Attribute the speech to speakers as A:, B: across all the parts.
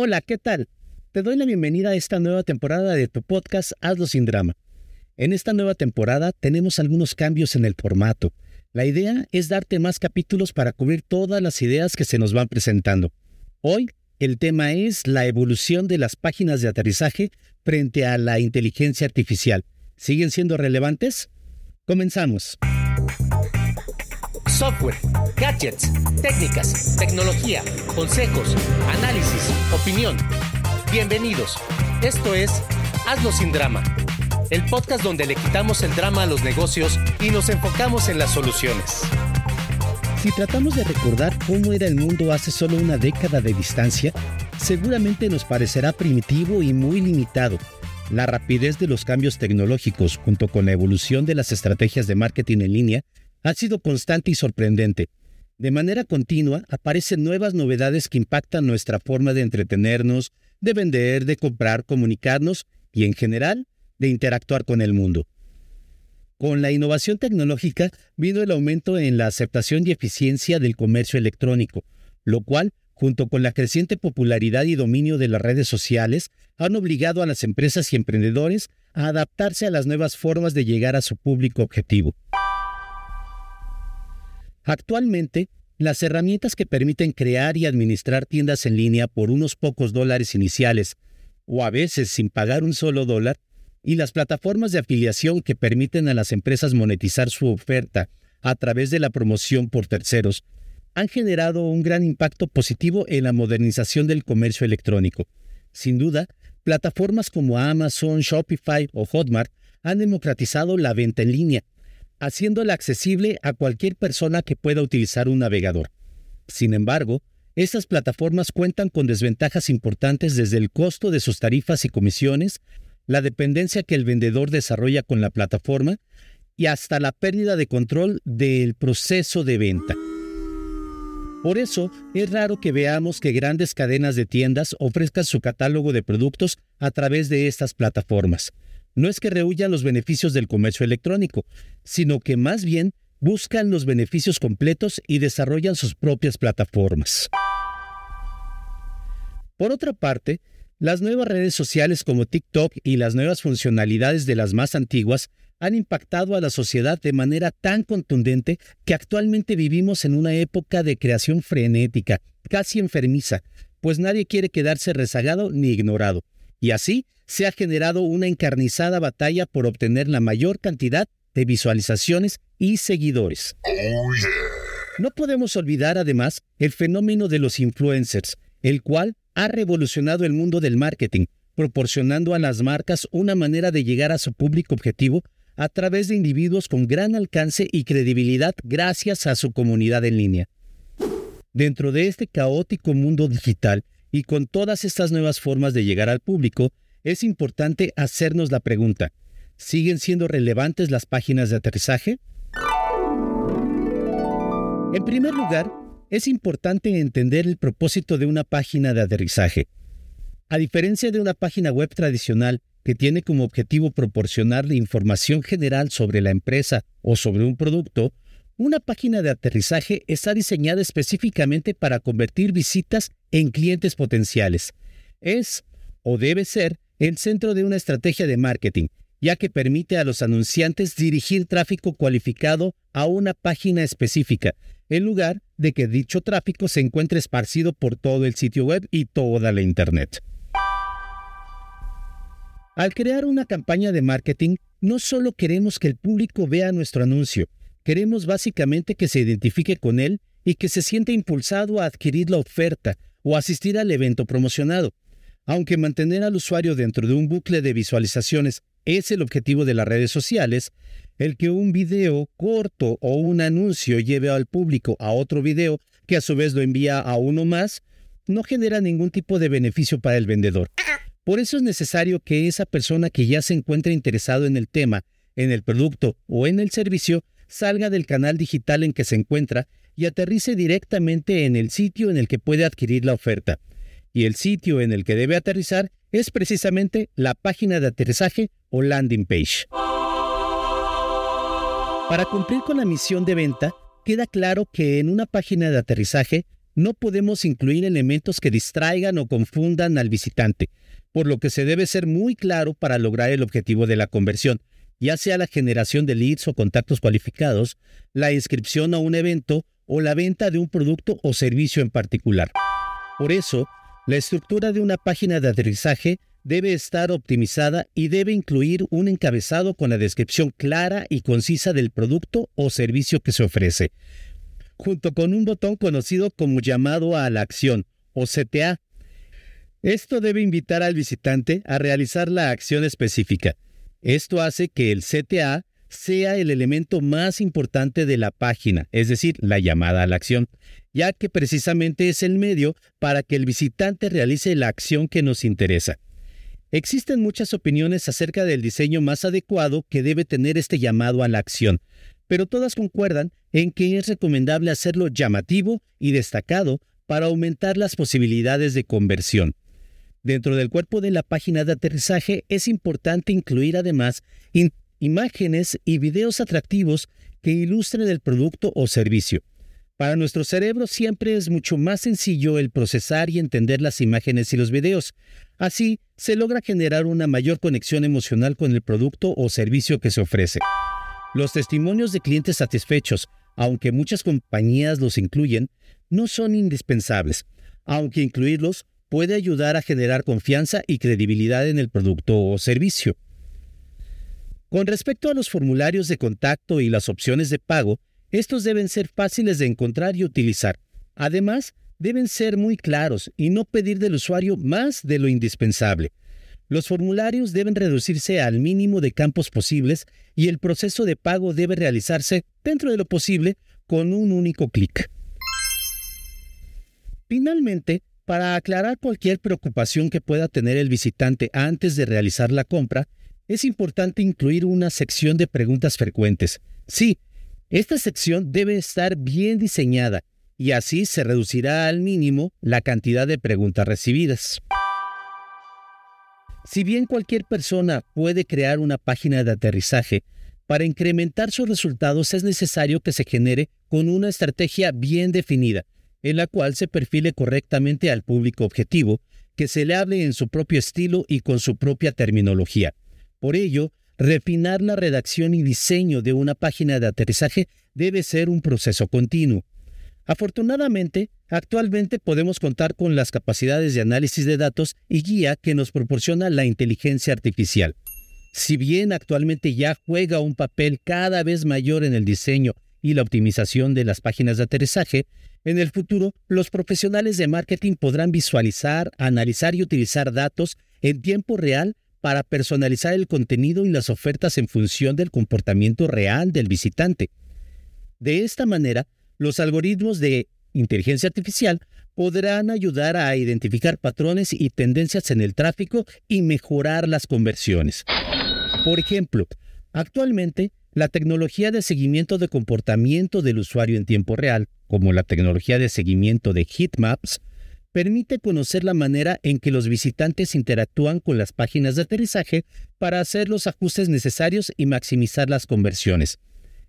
A: Hola, ¿qué tal? Te doy la bienvenida a esta nueva temporada de tu podcast Hazlo sin drama. En esta nueva temporada tenemos algunos cambios en el formato. La idea es darte más capítulos para cubrir todas las ideas que se nos van presentando. Hoy el tema es la evolución de las páginas de aterrizaje frente a la inteligencia artificial. ¿Siguen siendo relevantes? Comenzamos.
B: Software, gadgets, técnicas, tecnología, consejos, análisis, opinión. Bienvenidos. Esto es Hazlo sin drama. El podcast donde le quitamos el drama a los negocios y nos enfocamos en las soluciones.
A: Si tratamos de recordar cómo era el mundo hace solo una década de distancia, seguramente nos parecerá primitivo y muy limitado. La rapidez de los cambios tecnológicos junto con la evolución de las estrategias de marketing en línea ha sido constante y sorprendente. De manera continua aparecen nuevas novedades que impactan nuestra forma de entretenernos, de vender, de comprar, comunicarnos y en general de interactuar con el mundo. Con la innovación tecnológica vino el aumento en la aceptación y eficiencia del comercio electrónico, lo cual, junto con la creciente popularidad y dominio de las redes sociales, han obligado a las empresas y emprendedores a adaptarse a las nuevas formas de llegar a su público objetivo. Actualmente, las herramientas que permiten crear y administrar tiendas en línea por unos pocos dólares iniciales, o a veces sin pagar un solo dólar, y las plataformas de afiliación que permiten a las empresas monetizar su oferta a través de la promoción por terceros, han generado un gran impacto positivo en la modernización del comercio electrónico. Sin duda, plataformas como Amazon, Shopify o Hotmart han democratizado la venta en línea haciéndola accesible a cualquier persona que pueda utilizar un navegador. Sin embargo, estas plataformas cuentan con desventajas importantes desde el costo de sus tarifas y comisiones, la dependencia que el vendedor desarrolla con la plataforma y hasta la pérdida de control del proceso de venta. Por eso, es raro que veamos que grandes cadenas de tiendas ofrezcan su catálogo de productos a través de estas plataformas no es que rehuyan los beneficios del comercio electrónico, sino que más bien buscan los beneficios completos y desarrollan sus propias plataformas. Por otra parte, las nuevas redes sociales como TikTok y las nuevas funcionalidades de las más antiguas han impactado a la sociedad de manera tan contundente que actualmente vivimos en una época de creación frenética, casi enfermiza, pues nadie quiere quedarse rezagado ni ignorado. Y así se ha generado una encarnizada batalla por obtener la mayor cantidad de visualizaciones y seguidores. Oh, no podemos olvidar además el fenómeno de los influencers, el cual ha revolucionado el mundo del marketing, proporcionando a las marcas una manera de llegar a su público objetivo a través de individuos con gran alcance y credibilidad gracias a su comunidad en línea. Dentro de este caótico mundo digital y con todas estas nuevas formas de llegar al público, es importante hacernos la pregunta, ¿siguen siendo relevantes las páginas de aterrizaje? En primer lugar, es importante entender el propósito de una página de aterrizaje. A diferencia de una página web tradicional que tiene como objetivo proporcionarle información general sobre la empresa o sobre un producto, una página de aterrizaje está diseñada específicamente para convertir visitas en clientes potenciales. Es, o debe ser, el centro de una estrategia de marketing, ya que permite a los anunciantes dirigir tráfico cualificado a una página específica, en lugar de que dicho tráfico se encuentre esparcido por todo el sitio web y toda la Internet. Al crear una campaña de marketing, no solo queremos que el público vea nuestro anuncio, queremos básicamente que se identifique con él y que se sienta impulsado a adquirir la oferta o asistir al evento promocionado. Aunque mantener al usuario dentro de un bucle de visualizaciones es el objetivo de las redes sociales, el que un video corto o un anuncio lleve al público a otro video que a su vez lo envía a uno más, no genera ningún tipo de beneficio para el vendedor. Por eso es necesario que esa persona que ya se encuentra interesado en el tema, en el producto o en el servicio, salga del canal digital en que se encuentra y aterrice directamente en el sitio en el que puede adquirir la oferta y el sitio en el que debe aterrizar es precisamente la página de aterrizaje o landing page. Para cumplir con la misión de venta, queda claro que en una página de aterrizaje no podemos incluir elementos que distraigan o confundan al visitante, por lo que se debe ser muy claro para lograr el objetivo de la conversión, ya sea la generación de leads o contactos cualificados, la inscripción a un evento o la venta de un producto o servicio en particular. Por eso, la estructura de una página de aterrizaje debe estar optimizada y debe incluir un encabezado con la descripción clara y concisa del producto o servicio que se ofrece, junto con un botón conocido como llamado a la acción o CTA. Esto debe invitar al visitante a realizar la acción específica. Esto hace que el CTA sea el elemento más importante de la página, es decir, la llamada a la acción, ya que precisamente es el medio para que el visitante realice la acción que nos interesa. Existen muchas opiniones acerca del diseño más adecuado que debe tener este llamado a la acción, pero todas concuerdan en que es recomendable hacerlo llamativo y destacado para aumentar las posibilidades de conversión. Dentro del cuerpo de la página de aterrizaje es importante incluir además imágenes y videos atractivos que ilustren el producto o servicio. Para nuestro cerebro siempre es mucho más sencillo el procesar y entender las imágenes y los videos. Así, se logra generar una mayor conexión emocional con el producto o servicio que se ofrece. Los testimonios de clientes satisfechos, aunque muchas compañías los incluyen, no son indispensables, aunque incluirlos puede ayudar a generar confianza y credibilidad en el producto o servicio. Con respecto a los formularios de contacto y las opciones de pago, estos deben ser fáciles de encontrar y utilizar. Además, deben ser muy claros y no pedir del usuario más de lo indispensable. Los formularios deben reducirse al mínimo de campos posibles y el proceso de pago debe realizarse, dentro de lo posible, con un único clic. Finalmente, para aclarar cualquier preocupación que pueda tener el visitante antes de realizar la compra, es importante incluir una sección de preguntas frecuentes. Sí, esta sección debe estar bien diseñada y así se reducirá al mínimo la cantidad de preguntas recibidas. Si bien cualquier persona puede crear una página de aterrizaje, para incrementar sus resultados es necesario que se genere con una estrategia bien definida en la cual se perfile correctamente al público objetivo, que se le hable en su propio estilo y con su propia terminología. Por ello, refinar la redacción y diseño de una página de aterrizaje debe ser un proceso continuo. Afortunadamente, actualmente podemos contar con las capacidades de análisis de datos y guía que nos proporciona la inteligencia artificial. Si bien actualmente ya juega un papel cada vez mayor en el diseño y la optimización de las páginas de aterrizaje, en el futuro los profesionales de marketing podrán visualizar, analizar y utilizar datos en tiempo real para personalizar el contenido y las ofertas en función del comportamiento real del visitante. De esta manera, los algoritmos de inteligencia artificial podrán ayudar a identificar patrones y tendencias en el tráfico y mejorar las conversiones. Por ejemplo, actualmente la tecnología de seguimiento de comportamiento del usuario en tiempo real, como la tecnología de seguimiento de heatmaps, permite conocer la manera en que los visitantes interactúan con las páginas de aterrizaje para hacer los ajustes necesarios y maximizar las conversiones.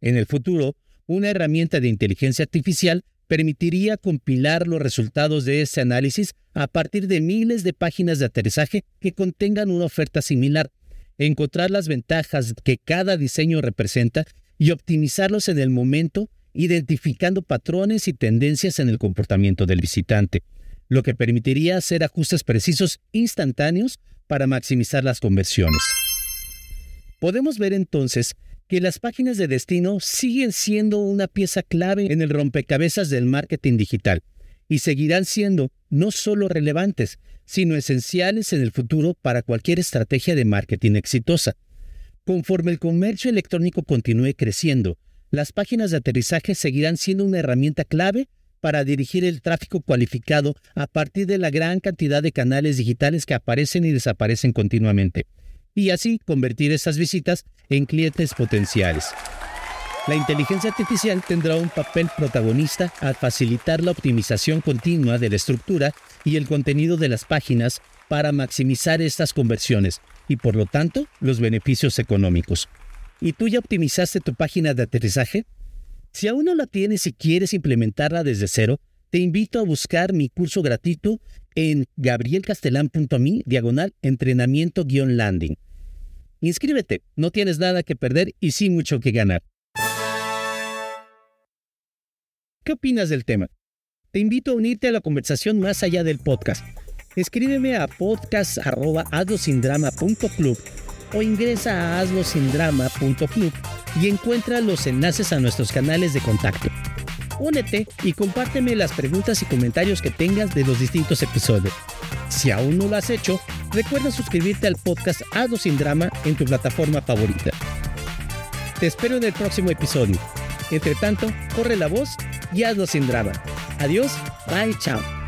A: En el futuro, una herramienta de inteligencia artificial permitiría compilar los resultados de ese análisis a partir de miles de páginas de aterrizaje que contengan una oferta similar encontrar las ventajas que cada diseño representa y optimizarlos en el momento, identificando patrones y tendencias en el comportamiento del visitante, lo que permitiría hacer ajustes precisos instantáneos para maximizar las conversiones. Podemos ver entonces que las páginas de destino siguen siendo una pieza clave en el rompecabezas del marketing digital y seguirán siendo no solo relevantes, sino esenciales en el futuro para cualquier estrategia de marketing exitosa. Conforme el comercio electrónico continúe creciendo, las páginas de aterrizaje seguirán siendo una herramienta clave para dirigir el tráfico cualificado a partir de la gran cantidad de canales digitales que aparecen y desaparecen continuamente, y así convertir esas visitas en clientes potenciales. La inteligencia artificial tendrá un papel protagonista al facilitar la optimización continua de la estructura y el contenido de las páginas para maximizar estas conversiones y por lo tanto los beneficios económicos. ¿Y tú ya optimizaste tu página de aterrizaje? Si aún no la tienes y quieres implementarla desde cero, te invito a buscar mi curso gratuito en gabrielcastelán.me diagonal entrenamiento-landing. Inscríbete, no tienes nada que perder y sí mucho que ganar. ¿Qué opinas del tema? Te invito a unirte a la conversación más allá del podcast. Escríbeme a podcast.hazlosindrama.club o ingresa a hazlosindrama.club y encuentra los enlaces a nuestros canales de contacto. Únete y compárteme las preguntas y comentarios que tengas de los distintos episodios. Si aún no lo has hecho, recuerda suscribirte al podcast Hazlo sin drama en tu plataforma favorita. Te espero en el próximo episodio. Entre tanto, corre la voz y hazlo sin drama. Adiós, bye, chao.